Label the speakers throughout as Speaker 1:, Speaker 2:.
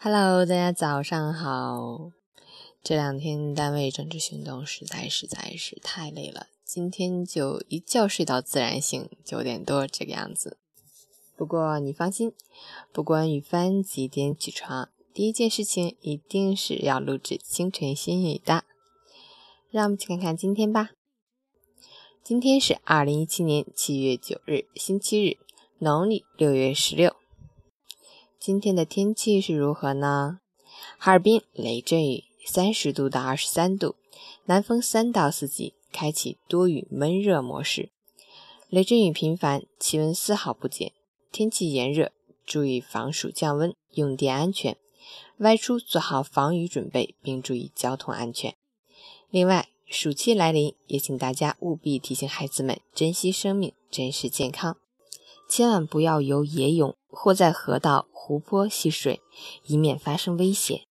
Speaker 1: Hello，大家早上好。这两天单位政治行动实在实在是太累了，今天就一觉睡到自然醒，九点多这个样子。不过你放心，不管雨帆几点起床，第一件事情一定是要录制清晨新语的。让我们去看看今天吧。今天是二零一七年七月九日，星期日，农历六月十六。今天的天气是如何呢？哈尔滨雷阵雨，三十度到二十三度，南风三到四级，开启多雨闷热模式。雷阵雨频繁，气温丝毫不减，天气炎热，注意防暑降温，用电安全，外出做好防雨准备，并注意交通安全。另外，暑期来临，也请大家务必提醒孩子们珍惜生命，珍视健康。千万不要游野泳或在河道、湖泊戏水，以免发生危险。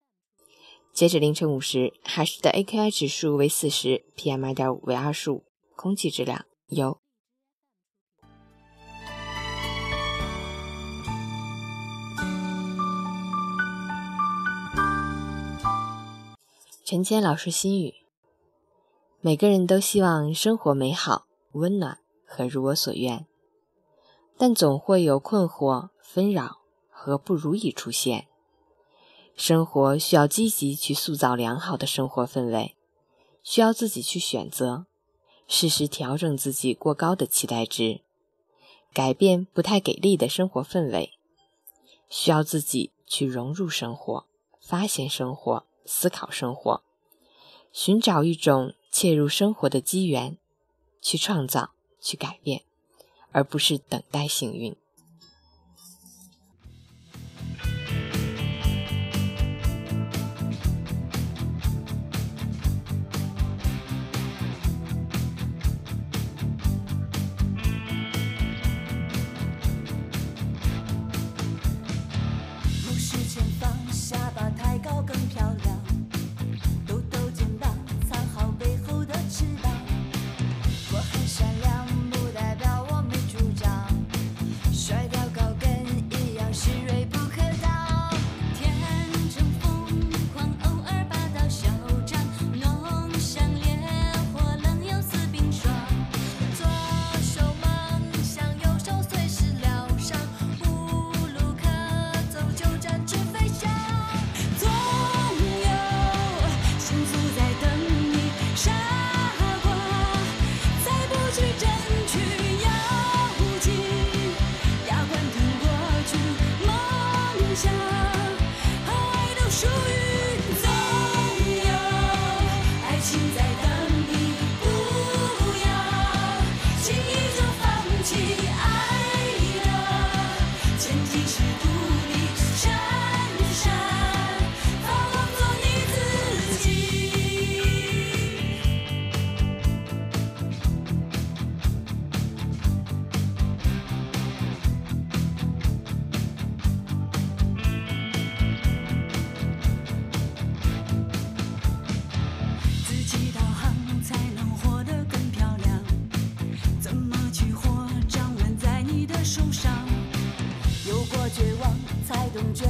Speaker 1: 截止凌晨五时，海市的 AQI 指数为四十，PM 二点五为二十五，空气质量优。陈谦老师心语：每个人都希望生活美好、温暖和如我所愿。但总会有困惑、纷扰和不如意出现。生活需要积极去塑造良好的生活氛围，需要自己去选择，适时调整自己过高的期待值，改变不太给力的生活氛围。需要自己去融入生活，发现生活，思考生活，寻找一种切入生活的机缘，去创造，去改变。而不是等待幸运。放下吧。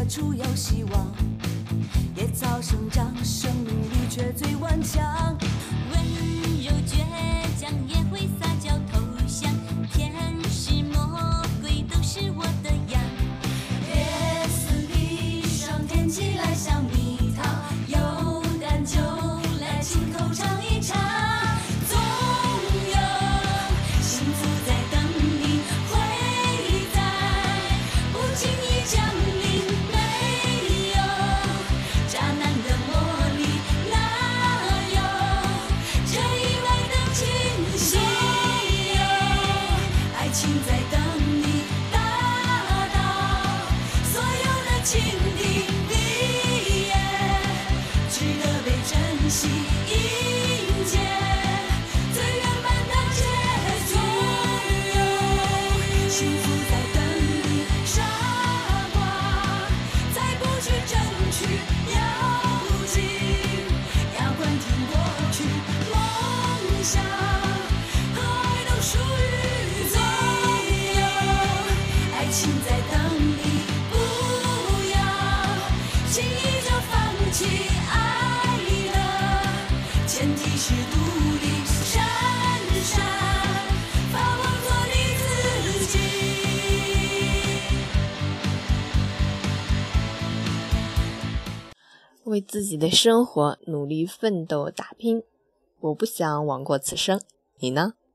Speaker 1: 处有希望，野草生长，生命力却最顽强。情前提
Speaker 2: 是独立，闪闪发光做你自己。
Speaker 1: 为自己的生活努力奋斗打拼，我不想枉过此生。你呢？